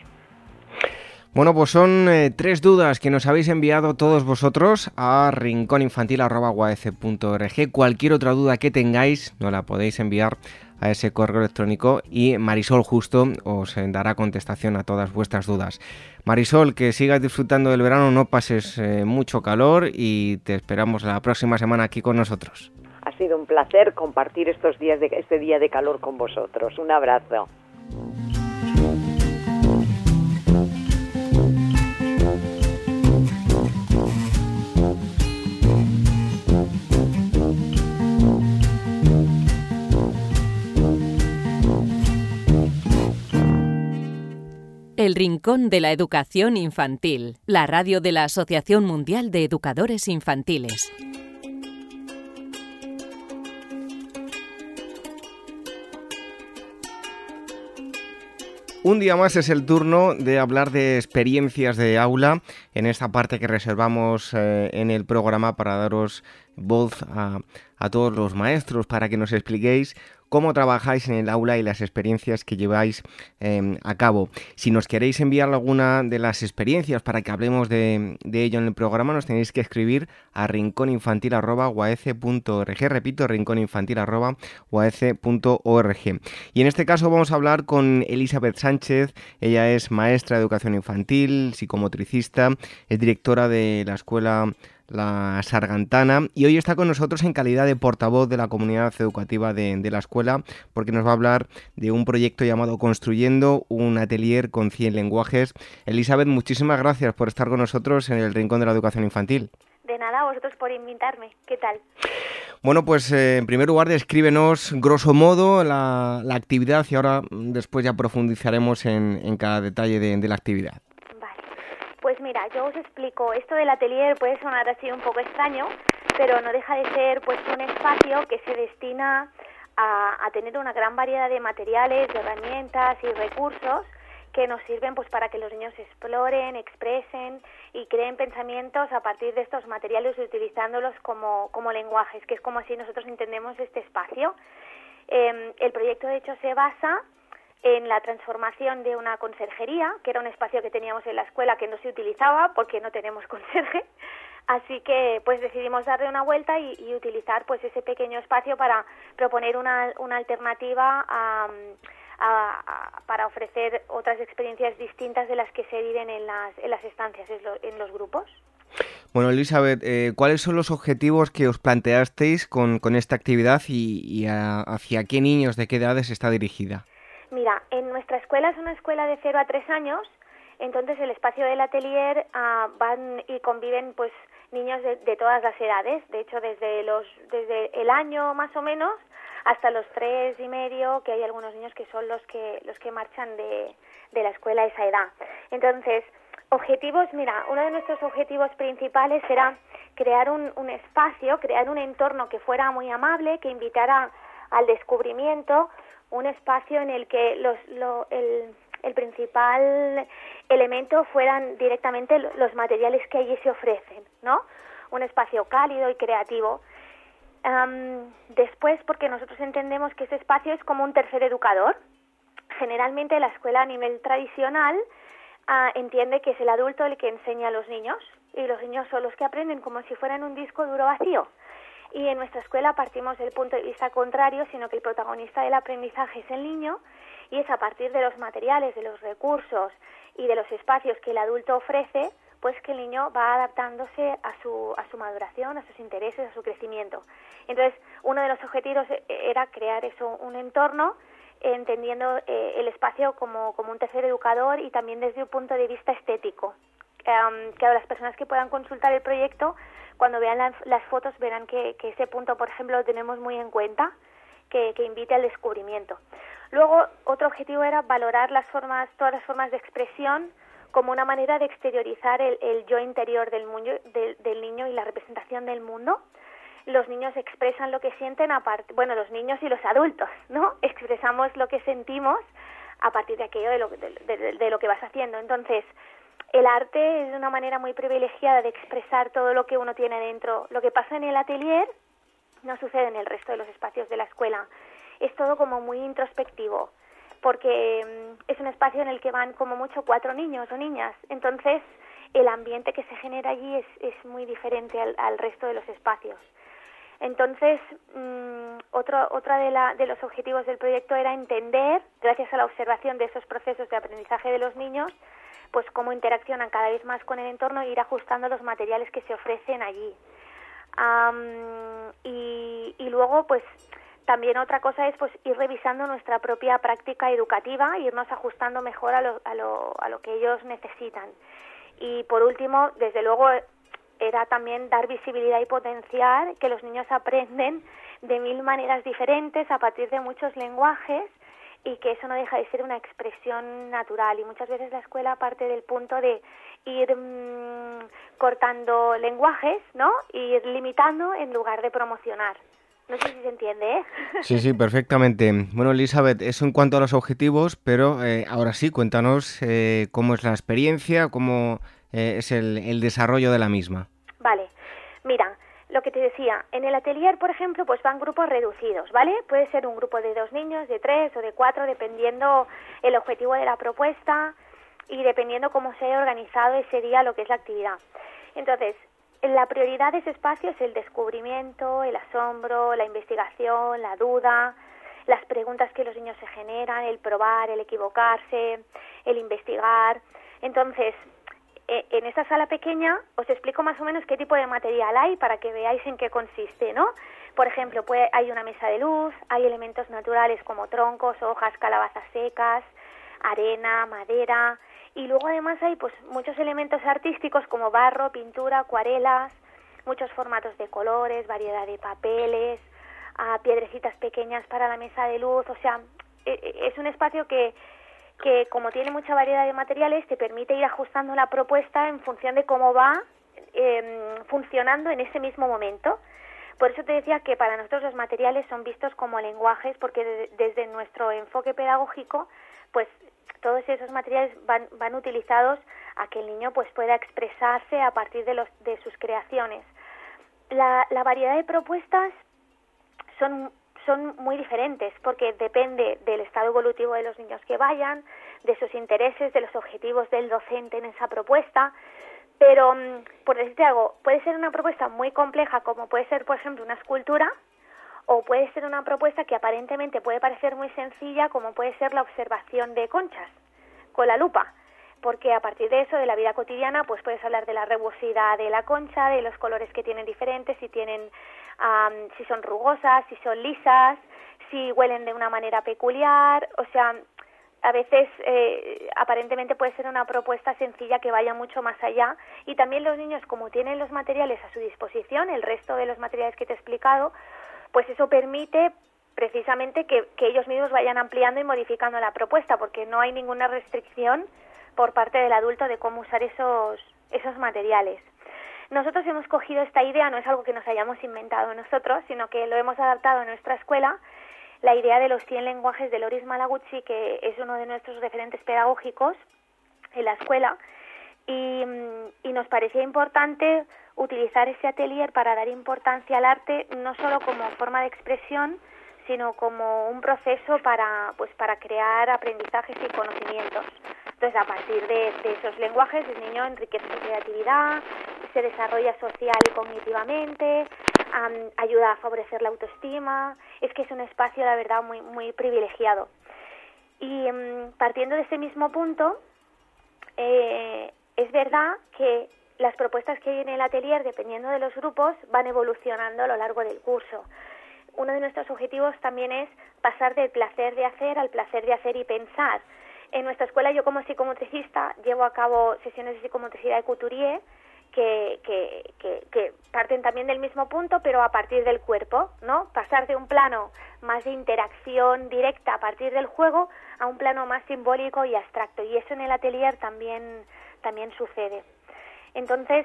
Bueno, pues son eh, tres dudas que nos habéis enviado todos vosotros a rincóninfantil.org. Cualquier otra duda que tengáis, nos la podéis enviar a ese correo electrónico y Marisol justo os dará contestación a todas vuestras dudas. Marisol, que sigas disfrutando del verano, no pases eh, mucho calor y te esperamos la próxima semana aquí con nosotros. Ha sido un placer compartir estos días este día de calor con vosotros. Un abrazo. El Rincón de la Educación Infantil, la radio de la Asociación Mundial de Educadores Infantiles. Un día más es el turno de hablar de experiencias de aula en esta parte que reservamos eh, en el programa para daros voz a, a todos los maestros para que nos expliquéis cómo trabajáis en el aula y las experiencias que lleváis em, a cabo. Si nos queréis enviar alguna de las experiencias para que hablemos de, ello en el programa, nos tenéis que escribir a rincóninfantil.org. Repito, rincóninfantil.org. Y en este caso vamos a hablar con Elizabeth Sánchez. Ella es maestra de educación infantil, psicomotricista, es directora de la escuela la Sargantana, y hoy está con nosotros en calidad de portavoz de la comunidad educativa de, la escuela, porque nos va a hablar de un proyecto llamado Construyendo un atelier con 100 lenguajes. Elizabeth, muchísimas gracias por estar con nosotros en el Rincón de la Educación Infantil. De nada, vosotros por invitarme. ¿Qué tal? Bueno, pues eh, en primer lugar, descríbenos grosso modo la, actividad y ahora después ya profundizaremos en, cada detalle de la actividad. Pues mira, yo os explico, esto del atelier puede sonar así un poco extraño, pero no deja de ser pues un espacio que se destina a, tener una gran variedad de materiales, de herramientas y recursos que nos sirven pues para que los niños exploren, expresen y creen pensamientos a partir de estos materiales utilizándolos como, como lenguajes, que es como así nosotros entendemos este espacio. Em, el proyecto de hecho se basa en la transformación de una conserjería, que era un espacio que teníamos en la escuela que no se utilizaba porque no tenemos <laughs> conserje. Así que pues decidimos darle una vuelta y, utilizar pues ese pequeño espacio para proponer una, una alternativa para ofrecer otras experiencias distintas de las que se viven en las, en las estancias, en los grupos. Bueno, Elizabeth, eh, ¿cuáles son los objetivos que os planteasteis con, con esta actividad y, hacia qué niños, de qué edades está dirigida? Mira, en nuestra escuela es una escuela de 0 a 3 años, entonces el espacio del atelier ah, van y conviven pues niños de, todas las edades, de hecho desde los desde el año más o menos hasta los tres y medio, que hay algunos niños que son los que los que marchan de, de la escuela a esa edad. Entonces, objetivos, mira, uno de nuestros objetivos principales era crear un, un espacio, crear un entorno que fuera muy amable, que invitara al descubrimiento, un espacio en el que los, el, el principal elemento fueran directamente los materiales que allí se ofrecen, ¿no? Un espacio cálido y creativo. después, porque nosotros entendemos que ese espacio es como un tercer educador. Generalmente la escuela a nivel tradicional ah, entiende que es el adulto el que enseña a los niños y los niños son los que aprenden como si fueran un disco duro vacío y en nuestra escuela partimos del punto de vista contrario, sino que el protagonista del aprendizaje es el niño y es a partir de los materiales, de los recursos y de los espacios que el adulto ofrece, pues que el niño va adaptándose a su, a su maduración, a sus intereses, a su crecimiento. Entonces, uno de los objetivos era crear eso, un entorno entendiendo eh, el espacio como, como un tercer educador y también desde un punto de vista estético. que a las personas que puedan consultar el proyecto cuando vean las, fotos verán que, ese punto, por ejemplo, lo tenemos muy en cuenta, que, invite al descubrimiento. Luego, otro objetivo era valorar las formas, todas las formas de expresión como una manera de exteriorizar el, yo interior del, del, niño y la representación del mundo. Los niños expresan lo que sienten, aparte, bueno, los niños y los adultos, ¿no? <laughs> Expresamos lo que sentimos a partir de aquello de lo, de lo que vas haciendo. Entonces, el arte es una manera muy privilegiada de expresar todo lo que uno tiene dentro. Lo que pasa en el atelier no sucede en el resto de los espacios de la escuela. Es todo como muy introspectivo, porque mm, es un espacio en el que van como mucho cuatro niños o niñas. Entonces, el ambiente que se genera allí es, es muy diferente al, resto de los espacios. Entonces, mm, otro, otra de, la, de los objetivos del proyecto era entender, gracias a la observación de esos procesos de aprendizaje de los niños, pues cómo interaccionan cada vez más con el entorno e ir ajustando los materiales que se ofrecen allí. y, y, luego, pues también otra cosa es pues ir revisando nuestra propia práctica educativa, irnos ajustando mejor a lo, a lo, a lo que ellos necesitan. Y por último, desde luego, era también dar visibilidad y potenciar que los niños aprenden de mil maneras diferentes a partir de muchos lenguajes y que eso no deja de ser una expresión natural y muchas veces la escuela parte del punto de ir mm, cortando lenguajes, ¿no? Ir limitando en lugar de promocionar. No sé si se entiende, ¿eh? Sí, sí, perfectamente. Bueno, Elizabeth, eso en cuanto a los objetivos, pero eh, ahora sí, cuéntanos eh, cómo es la experiencia, cómo eh, es el, desarrollo de la misma. Vale, mira, lo que te decía, en el atelier, por ejemplo, pues van grupos reducidos, ¿vale? Puede ser un grupo de dos niños, de tres o de cuatro, dependiendo el objetivo de la propuesta y dependiendo cómo se haya organizado ese día lo que es la actividad. Entonces, la prioridad de ese espacio es el descubrimiento, el asombro, la investigación, la duda, las preguntas que los niños se generan, el probar, el equivocarse, el investigar. Entonces, en esta sala pequeña os explico más o menos qué tipo de material hay para que veáis en qué consiste, ¿no? Por ejemplo, puede, hay una mesa de luz, hay elementos naturales como troncos, hojas, calabazas secas, arena, madera, y luego además hay pues muchos elementos artísticos como barro, pintura, acuarelas, muchos formatos de colores, variedad de papeles, a piedrecitas pequeñas para la mesa de luz, o sea, e, e, es un espacio que, que como tiene mucha variedad de materiales te permite ir ajustando la propuesta en función de cómo va eh, funcionando en ese mismo momento. Por eso te decía que para nosotros los materiales son vistos como lenguajes porque de, desde nuestro enfoque pedagógico pues todos esos materiales van, van utilizados a que el niño pues pueda expresarse a partir de, los, de sus creaciones. La, la variedad de propuestas son, son muy diferentes porque depende del estado evolutivo de los niños que vayan, de sus intereses, de los objetivos del docente en esa propuesta. Pero, mm, por decirte algo, puede ser una propuesta muy compleja como puede ser, por ejemplo, una escultura, o puede ser una propuesta que aparentemente puede parecer muy sencilla como puede ser la observación de conchas con la lupa porque a partir de eso de la vida cotidiana pues puedes hablar de la rugosidad de la concha de los colores que tienen diferentes si tienen um, si son rugosas si son lisas si huelen de una manera peculiar. O sea a veces eh, aparentemente puede ser una propuesta sencilla que vaya mucho más allá. Y también los niños como tienen los materiales a su disposición el resto de los materiales que te he explicado pues eso permite precisamente que, ellos mismos vayan ampliando y modificando la propuesta, porque no hay ninguna restricción por parte del adulto de cómo usar esos, esos materiales. Nosotros hemos cogido esta idea, no es algo que nos hayamos inventado nosotros, sino que lo hemos adaptado a nuestra escuela, la idea de los 100 lenguajes de Loris Malaguchi, que es uno de nuestros referentes pedagógicos en la escuela, y, y nos parecía importante utilizar ese atelier para dar importancia al arte no solo como forma de expresión, sino como un proceso para, pues, para crear aprendizajes y conocimientos. Entonces, a partir de, esos lenguajes, el niño enriquece su creatividad, se desarrolla social y cognitivamente, ayuda a favorecer la autoestima. Es que es un espacio, la verdad, muy, muy privilegiado. Y mm, partiendo de ese mismo punto, eh, es verdad que las propuestas que hay en el atelier, dependiendo de los grupos, van evolucionando a lo largo del curso. Uno de nuestros objetivos también es pasar del placer de hacer al placer de hacer y pensar. En nuestra escuela, yo como psicomotricista llevo a cabo sesiones de psicomotricidad de couturier que, que, que, que, parten también del mismo punto, pero a partir del cuerpo, ¿no? Pasar de un plano más de interacción directa a partir del juego a un plano más simbólico y abstracto. Y eso en el atelier también, también sucede. Entonces,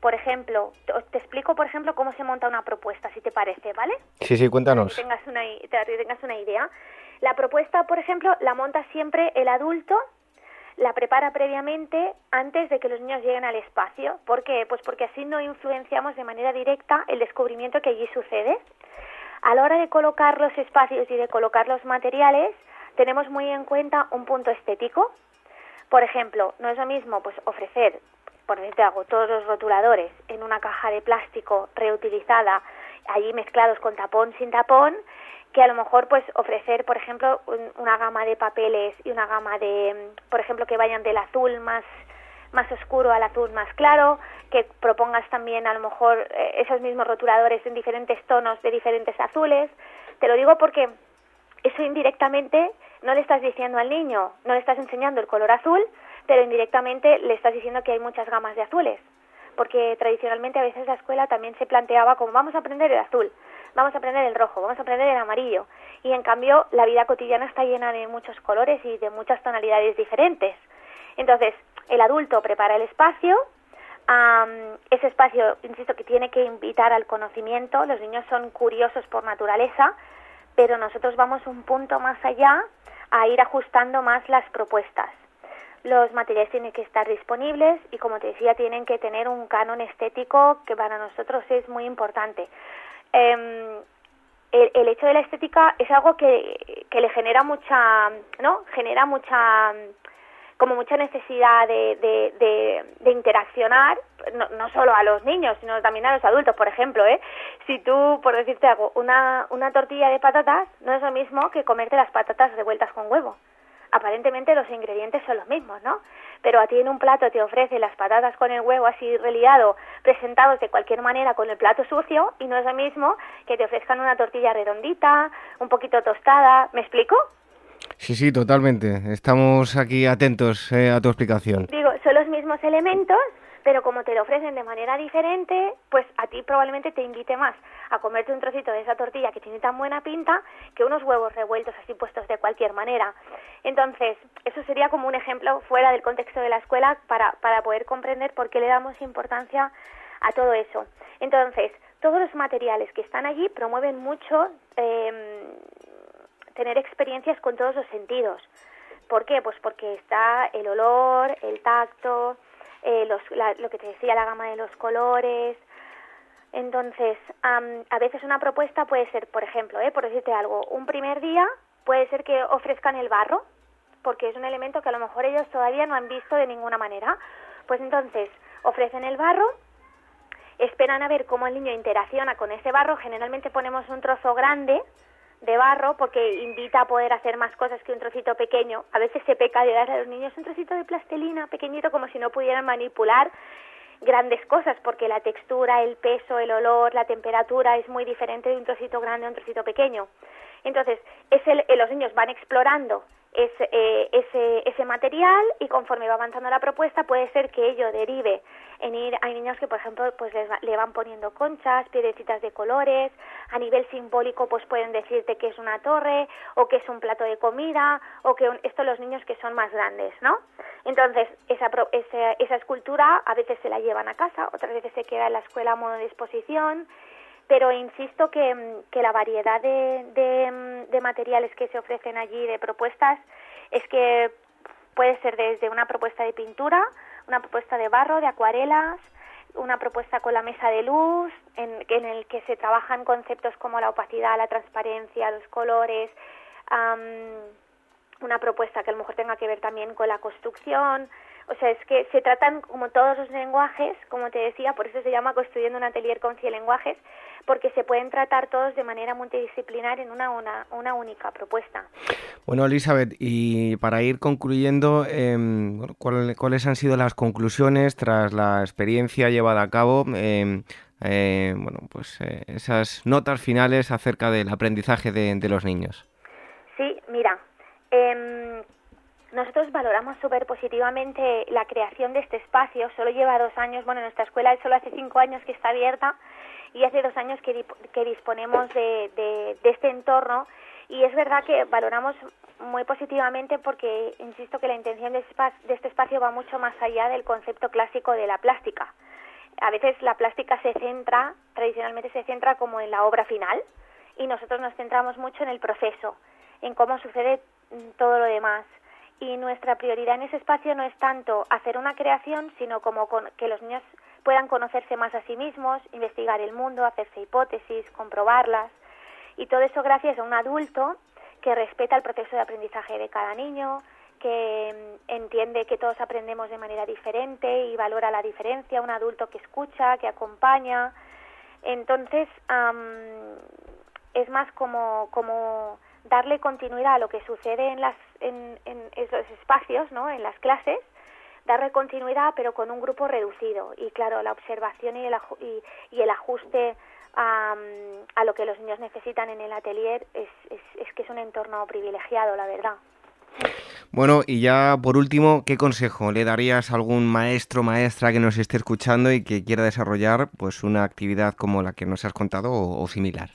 por ejemplo, te, explico, por ejemplo, cómo se monta una propuesta, si te parece, ¿vale? Sí, sí, cuéntanos. Para que tengas una, tengas una idea. La propuesta, por ejemplo, la monta siempre el adulto, la prepara previamente antes de que los niños lleguen al espacio. ¿Por qué? Pues porque así no influenciamos de manera directa el descubrimiento que allí sucede. A la hora de colocar los espacios y de colocar los materiales, tenemos muy en cuenta un punto estético, por ejemplo, no es lo mismo pues ofrecer, por decirte algo, todos los rotuladores en una caja de plástico reutilizada, allí mezclados con tapón sin tapón, que a lo mejor pues ofrecer, por ejemplo, una gama de papeles y una gama de, por ejemplo, que vayan del azul más más oscuro al azul más claro, que propongas también a lo mejor eh, esos mismos rotuladores en diferentes tonos de diferentes azules. Te lo digo porque eso indirectamente no le estás diciendo al niño, no le estás enseñando el color azul, pero indirectamente le estás diciendo que hay muchas gamas de azules. porque tradicionalmente a veces la escuela también se planteaba como vamos a aprender el azul, vamos a aprender el rojo, vamos a aprender el amarillo, y en cambio la vida cotidiana está llena de muchos colores y de muchas tonalidades diferentes. Entonces, el adulto prepara el espacio, ese espacio, insisto, que tiene que invitar al conocimiento, los niños son curiosos por naturaleza, pero nosotros vamos un punto más allá a ir ajustando más las propuestas. Los materiales tienen que estar disponibles y, como te decía, tienen que tener un canon estético que para nosotros es muy importante. Em, el, hecho de la estética es algo que, que le genera mucha, ¿no? Genera mucha como mucha necesidad de, de, de, interaccionar, no, no, solo a los niños, sino también a los adultos, por ejemplo, ¿eh? Si tú, por decirte algo, una, una tortilla de patatas no es lo mismo que comerte las patatas revueltas con huevo. Aparentemente los ingredientes son los mismos, ¿no? Pero a ti en un plato te ofrece las patatas con el huevo así reliado, presentados de cualquier manera con el plato sucio, y no es lo mismo que te ofrezcan una tortilla redondita, un poquito tostada, ¿me explico? Sí, sí, totalmente. Estamos aquí atentos eh, a tu explicación. Digo, son los mismos elementos, pero como te lo ofrecen de manera diferente, pues a ti probablemente te invite más a comerte un trocito de esa tortilla que tiene tan buena pinta que unos huevos revueltos así puestos de cualquier manera. Entonces, eso sería como un ejemplo fuera del contexto de la escuela para, para poder comprender por qué le damos importancia a todo eso. Entonces, todos los materiales que están allí promueven mucho eh, tener experiencias con todos los sentidos. ¿Por qué? Pues porque está el olor, el tacto, eh, los, lo que te decía, la gama de los colores. Entonces, a veces una propuesta puede ser, por ejemplo, eh, por decirte algo, un primer día puede ser que ofrezcan el barro, porque es un elemento que a lo mejor ellos todavía no han visto de ninguna manera. Pues entonces, ofrecen el barro, esperan a ver cómo el niño interacciona con ese barro, generalmente ponemos un trozo grande, de barro porque invita a poder hacer más cosas que un trocito pequeño. A veces se peca de darle a los niños un trocito de plastelina pequeñito como si no pudieran manipular grandes cosas porque la textura, el peso, el olor, la temperatura es muy diferente de un trocito grande a un trocito pequeño. Entonces, es el, los niños van explorando ese, eh, ese, ese material y conforme va avanzando la propuesta puede ser que ello derive en ir, hay niños que por ejemplo pues les le van poniendo conchas, piedrecitas de colores, a nivel simbólico pues pueden decirte que es una torre o que es un plato de comida o que esto los niños que son más grandes, ¿no? Entonces esa, esa, esa escultura a veces se la llevan a casa, otras veces se queda en la escuela a modo de exposición pero insisto que, que la variedad de, de, de, materiales que se ofrecen allí, de propuestas, es que puede ser desde una propuesta de pintura, una propuesta de barro, de acuarelas, una propuesta con la mesa de luz, en, en el que se trabajan conceptos como la opacidad, la transparencia, los colores, una propuesta que a lo mejor tenga que ver también con la construcción, o sea, es que se tratan como todos los lenguajes, como te decía, por eso se llama Construyendo un atelier con 100 lenguajes, porque se pueden tratar todos de manera multidisciplinar en una, una, una única propuesta. Bueno, Elizabeth, y para ir concluyendo, eh, ¿cuáles han sido las conclusiones tras la experiencia llevada a cabo? Em, eh, bueno, pues eh, esas notas finales acerca del aprendizaje de, de los niños. Sí, mira, eh, nosotros valoramos súper positivamente la creación de este espacio. Solo lleva dos años, bueno, nuestra escuela solo hace cinco años que está abierta y hace dos años que, que disponemos de, de, este entorno y es verdad que valoramos muy positivamente porque insisto que la intención de, de este espacio va mucho más allá del concepto clásico de la plástica. A veces la plástica se centra, tradicionalmente se centra como en la obra final y nosotros nos centramos mucho en el proceso, en cómo sucede todo lo demás y nuestra prioridad en ese espacio no es tanto hacer una creación, sino como que los niños puedan conocerse más a sí mismos, investigar el mundo, hacerse hipótesis, comprobarlas, y todo eso gracias a un adulto que respeta el proceso de aprendizaje de cada niño, que mm, entiende que todos aprendemos de manera diferente y valora la diferencia, un adulto que escucha, que acompaña. Entonces, es más como, como darle continuidad a lo que sucede en, las, en, en esos espacios, ¿no? en las clases, darle continuidad pero con un grupo reducido y claro, la observación y el, y, y el ajuste a, a, lo que los niños necesitan en el atelier es, es, que es un entorno privilegiado, la verdad. Bueno, y ya por último, ¿qué consejo le darías a algún maestro, maestra que nos esté escuchando y que quiera desarrollar pues una actividad como la que nos has contado o, similar?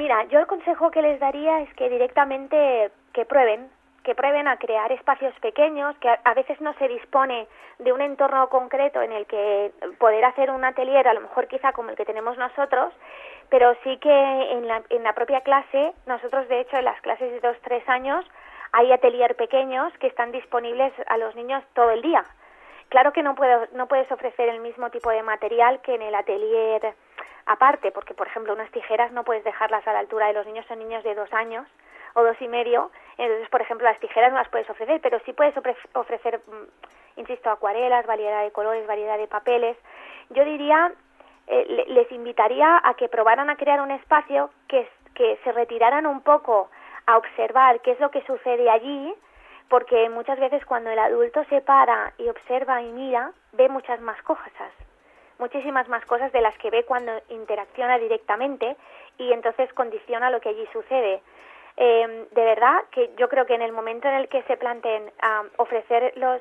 Mira, yo el consejo que les daría es que directamente que prueben, que prueben a crear espacios pequeños, que a, veces no se dispone de un entorno concreto en el que poder hacer un atelier, a lo mejor quizá como el que tenemos nosotros, pero sí que en la, en la propia clase, nosotros de hecho en las clases de dos, tres años, hay atelier pequeños que están disponibles a los niños todo el día. Claro que no, puedo, no puedes ofrecer el mismo tipo de material que en el atelier aparte, porque por ejemplo unas tijeras no puedes dejarlas a la altura de los niños, son niños de dos años o dos y medio, entonces por ejemplo las tijeras no las puedes ofrecer, pero sí puedes ofrecer, mm, insisto, acuarelas, variedad de colores, variedad de papeles. Yo diría, eh, les invitaría a que probaran a crear un espacio que, que se retiraran un poco a observar qué es lo que sucede allí, porque muchas veces cuando el adulto se para y observa y mira, ve muchas más cosas, muchísimas más cosas de las que ve cuando interacciona directamente y entonces condiciona lo que allí sucede. Eh, de verdad que yo creo que en el momento en el que se planteen ofrecer los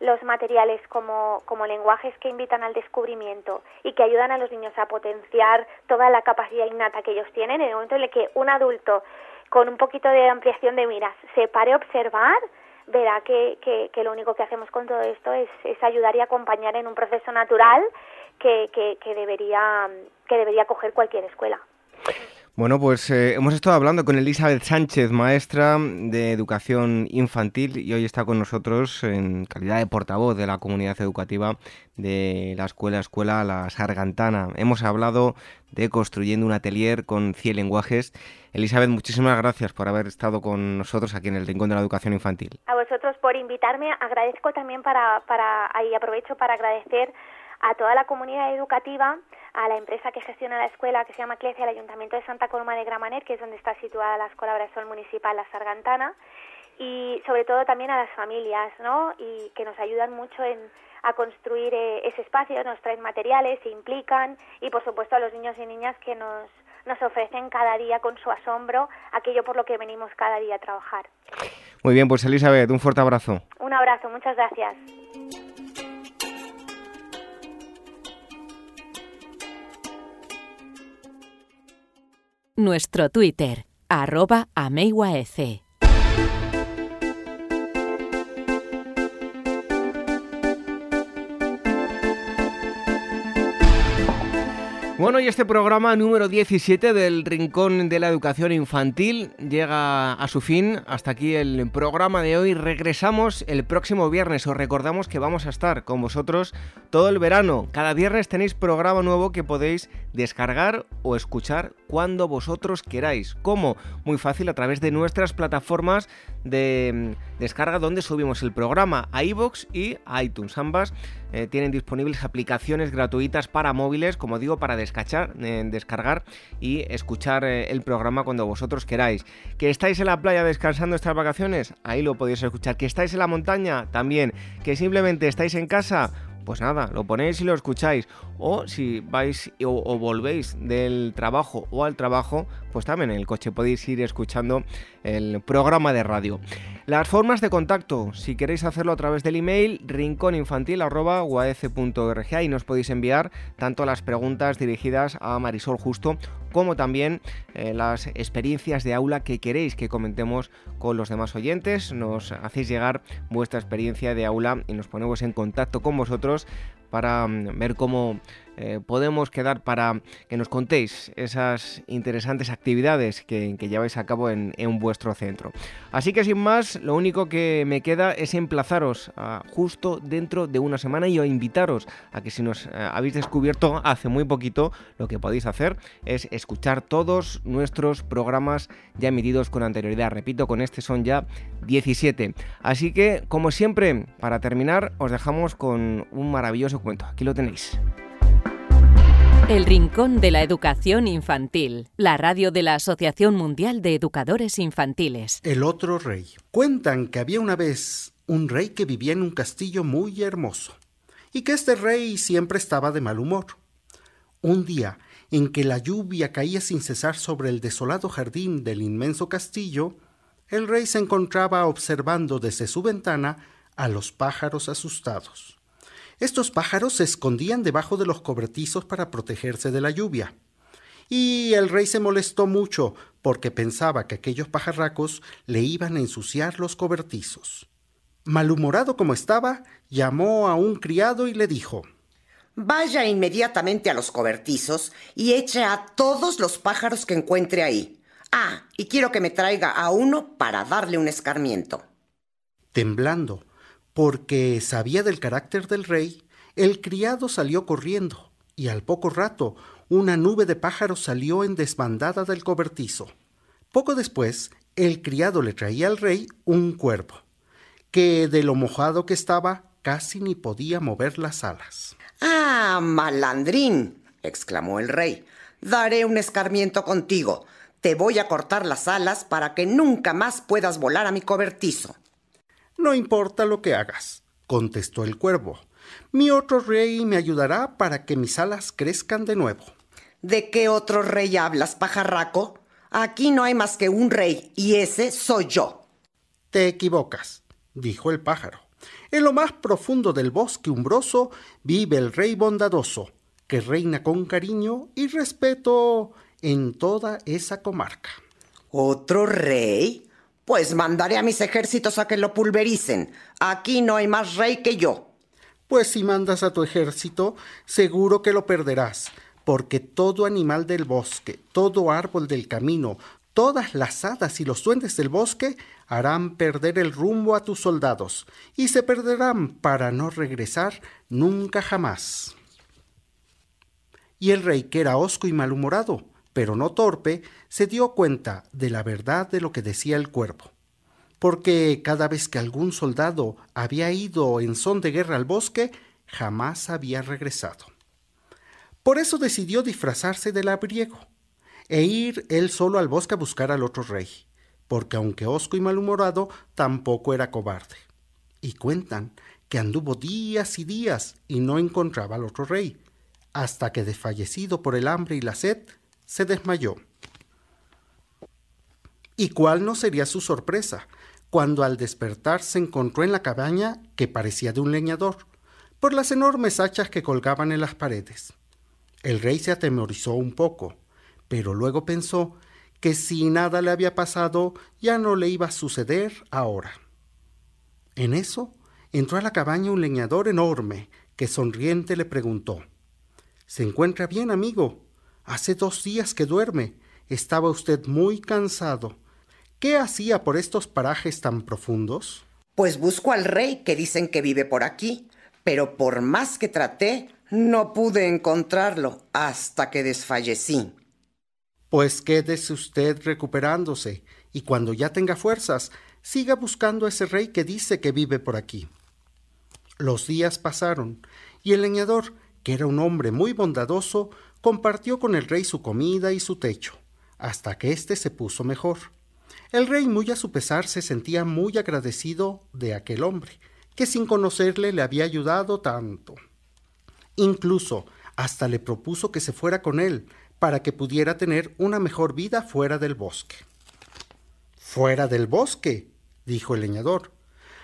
los materiales como, como lenguajes que invitan al descubrimiento y que ayudan a los niños a potenciar toda la capacidad innata que ellos tienen, en el momento en el que un adulto con un poquito de ampliación de miras se pare a observar, verá que, que, lo único que hacemos con todo esto es, es ayudar y acompañar en un proceso natural que, que, debería, que debería coger cualquier escuela. Bueno, pues eh, hemos estado hablando con Elizabeth Sánchez, maestra de educación infantil, y hoy está con nosotros en calidad de portavoz de la comunidad educativa de la escuela Escuela La Sargantana. Hemos hablado de construyendo un atelier con 100 lenguajes. Elizabeth, muchísimas gracias por haber estado con nosotros aquí en el Rincón de la Educación Infantil. A vosotros por invitarme. Agradezco también para, para y aprovecho para agradecer a toda la comunidad educativa a la empresa que gestiona la escuela, que se llama CLECE, al Ayuntamiento de Santa Coloma de Gramanet, que es donde está situada la Escuela Brasol Municipal La Sargantana, y sobre todo también a las familias, ¿no? Y que nos ayudan mucho en, a construir eh, ese espacio, nos traen materiales, se implican, y por supuesto a los niños y niñas que nos, nos ofrecen cada día con su asombro aquello por lo que venimos cada día a trabajar. Muy bien, pues Elizabeth, un fuerte abrazo. Un abrazo, muchas gracias. Nuestro Twitter, arroba Bueno, y este programa número 17 del Rincón de la Educación Infantil llega a su fin. Hasta aquí el programa de hoy. Regresamos el próximo viernes. Os recordamos que vamos a estar con vosotros todo el verano. Cada viernes tenéis programa nuevo que podéis descargar o escuchar cuando vosotros queráis. ¿Cómo? Muy fácil a través de nuestras plataformas de mm, descarga donde subimos el programa a iVoox y iTunes. Ambas eh, tienen disponibles aplicaciones gratuitas para móviles, como digo, para descachar, eh, descargar y escuchar eh, el programa cuando vosotros queráis. Que estáis en la playa descansando estas vacaciones, ahí lo podéis escuchar. Que estáis en la montaña, también. Que simplemente estáis en casa, pues nada, lo ponéis y lo escucháis. O si vais o, volvéis del trabajo o al trabajo, pues también en el coche podéis ir escuchando el programa de radio. Las formas de contacto, si queréis hacerlo a través del email rincóninfantil.org y nos podéis enviar tanto las preguntas dirigidas a Marisol Justo como también eh, las experiencias de aula que queréis que comentemos con los demás oyentes. Nos hacéis llegar vuestra experiencia de aula y nos ponemos en contacto con vosotros para mm, ver cómo eh, podemos quedar para que nos contéis esas interesantes actividades que, lleváis a cabo en, vuestro centro. Así que sin más, lo único que me queda es emplazaros justo dentro de una semana y invitaros a que si nos eh, habéis descubierto hace muy poquito, lo que podéis hacer es escuchar todos nuestros programas ya emitidos con anterioridad. Repito, con este son ya 17. Así que, como siempre, para terminar, os dejamos con un maravilloso cuento. Aquí lo tenéis. El Rincón de la Educación Infantil, la radio de la Asociación Mundial de Educadores Infantiles. El otro rey. Cuentan que había una vez un rey que vivía en un castillo muy hermoso, y que este rey siempre estaba de mal humor. Un día, en que la lluvia caía sin cesar sobre el desolado jardín del inmenso castillo, El rey se encontraba observando desde su ventana a los pájaros asustados. Estos pájaros se escondían debajo de los cobertizos para protegerse de la lluvia. Y el rey se molestó mucho porque pensaba que aquellos pajarracos le iban a ensuciar los cobertizos. Malhumorado como estaba, llamó a un criado y le dijo Vaya inmediatamente a los cobertizos y eche a todos los pájaros que encuentre ahí. Ah, y quiero que me traiga a uno para darle un escarmiento. Temblando, porque sabía del carácter del rey, el criado salió corriendo, y al poco rato una nube de pájaros salió en desbandada del cobertizo. Poco después, el criado le traía al rey un cuervo, que de lo mojado que estaba casi ni podía mover las alas. Ah, malandrín, exclamó el rey, daré un escarmiento contigo. Te voy a cortar las alas para que nunca más puedas volar a mi cobertizo. No importa lo que hagas, contestó el cuervo. Mi otro rey me ayudará para que mis alas crezcan de nuevo. ¿De qué otro rey hablas, pajarraco? Aquí no hay más que un rey, y ese soy yo. Te equivocas, dijo el pájaro. En lo más profundo del bosque umbroso vive el rey bondadoso, que reina con cariño y respeto en toda esa comarca. ¿Otro rey? Pues mandaré a mis ejércitos a que lo pulvericen. Aquí no hay más rey que yo. Pues si mandas a tu ejército, seguro que lo perderás, porque todo animal del bosque, todo árbol del camino, todas las hadas y los duendes del bosque harán perder el rumbo a tus soldados, y se perderán para no regresar nunca jamás. Y el rey, que era hosco y malhumorado, pero no torpe, se dio cuenta de la verdad de lo que decía el cuervo. Porque cada vez que algún soldado había ido en son de guerra al bosque, jamás había regresado. Por eso decidió disfrazarse de labriego e ir él solo al bosque a buscar al otro rey, porque aunque hosco y malhumorado, tampoco era cobarde. Y cuentan que anduvo días y días y no encontraba al otro rey, hasta que desfallecido por el hambre y la sed, se desmayó. ¿Y cuál no sería su sorpresa cuando al despertar se encontró en la cabaña que parecía de un leñador, por las enormes hachas que colgaban en las paredes? El rey se atemorizó un poco, pero luego pensó que si nada le había pasado, ya no le iba a suceder ahora. En eso entró a la cabaña un leñador enorme que sonriente le preguntó ¿Se encuentra bien, amigo? Hace dos días que duerme. Estaba usted muy cansado. ¿Qué hacía por estos parajes tan profundos? Pues busco al rey que dicen que vive por aquí, pero por más que traté, no pude encontrarlo hasta que desfallecí. Pues quédese usted recuperándose, y cuando ya tenga fuerzas, siga buscando a ese rey que dice que vive por aquí. Los días pasaron, y el leñador, que era un hombre muy bondadoso, compartió con el rey su comida y su techo, hasta que éste se puso mejor. El rey, muy a su pesar, se sentía muy agradecido de aquel hombre, que sin conocerle le había ayudado tanto. Incluso hasta le propuso que se fuera con él, para que pudiera tener una mejor vida fuera del bosque. Fuera del bosque, dijo el leñador.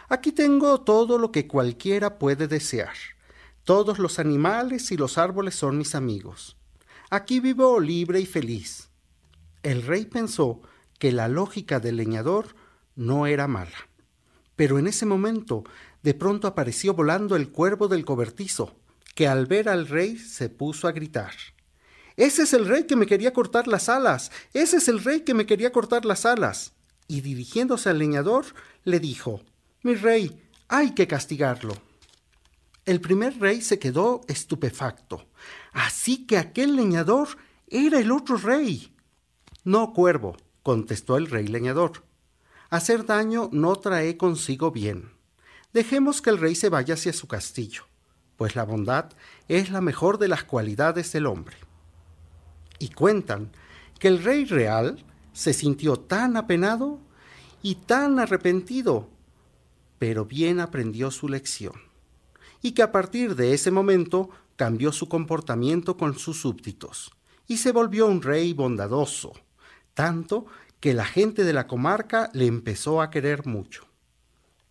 Aquí tengo todo lo que cualquiera puede desear. Todos los animales y los árboles son mis amigos. Aquí vivo libre y feliz. El rey pensó que la lógica del leñador no era mala. Pero en ese momento de pronto apareció volando el cuervo del cobertizo, que al ver al rey se puso a gritar. Ese es el rey que me quería cortar las alas. Ese es el rey que me quería cortar las alas. Y dirigiéndose al leñador, le dijo, Mi rey, hay que castigarlo. El primer rey se quedó estupefacto. Así que aquel leñador era el otro rey. No, cuervo, contestó el rey leñador. Hacer daño no trae consigo bien. Dejemos que el rey se vaya hacia su castillo, pues la bondad es la mejor de las cualidades del hombre. Y cuentan que el rey real se sintió tan apenado y tan arrepentido, pero bien aprendió su lección, y que a partir de ese momento cambió su comportamiento con sus súbditos, y se volvió un rey bondadoso, tanto que la gente de la comarca le empezó a querer mucho.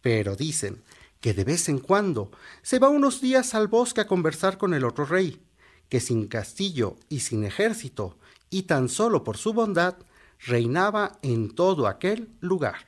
Pero dicen que de vez en cuando se va unos días al bosque a conversar con el otro rey, que sin castillo y sin ejército, y tan solo por su bondad, reinaba en todo aquel lugar.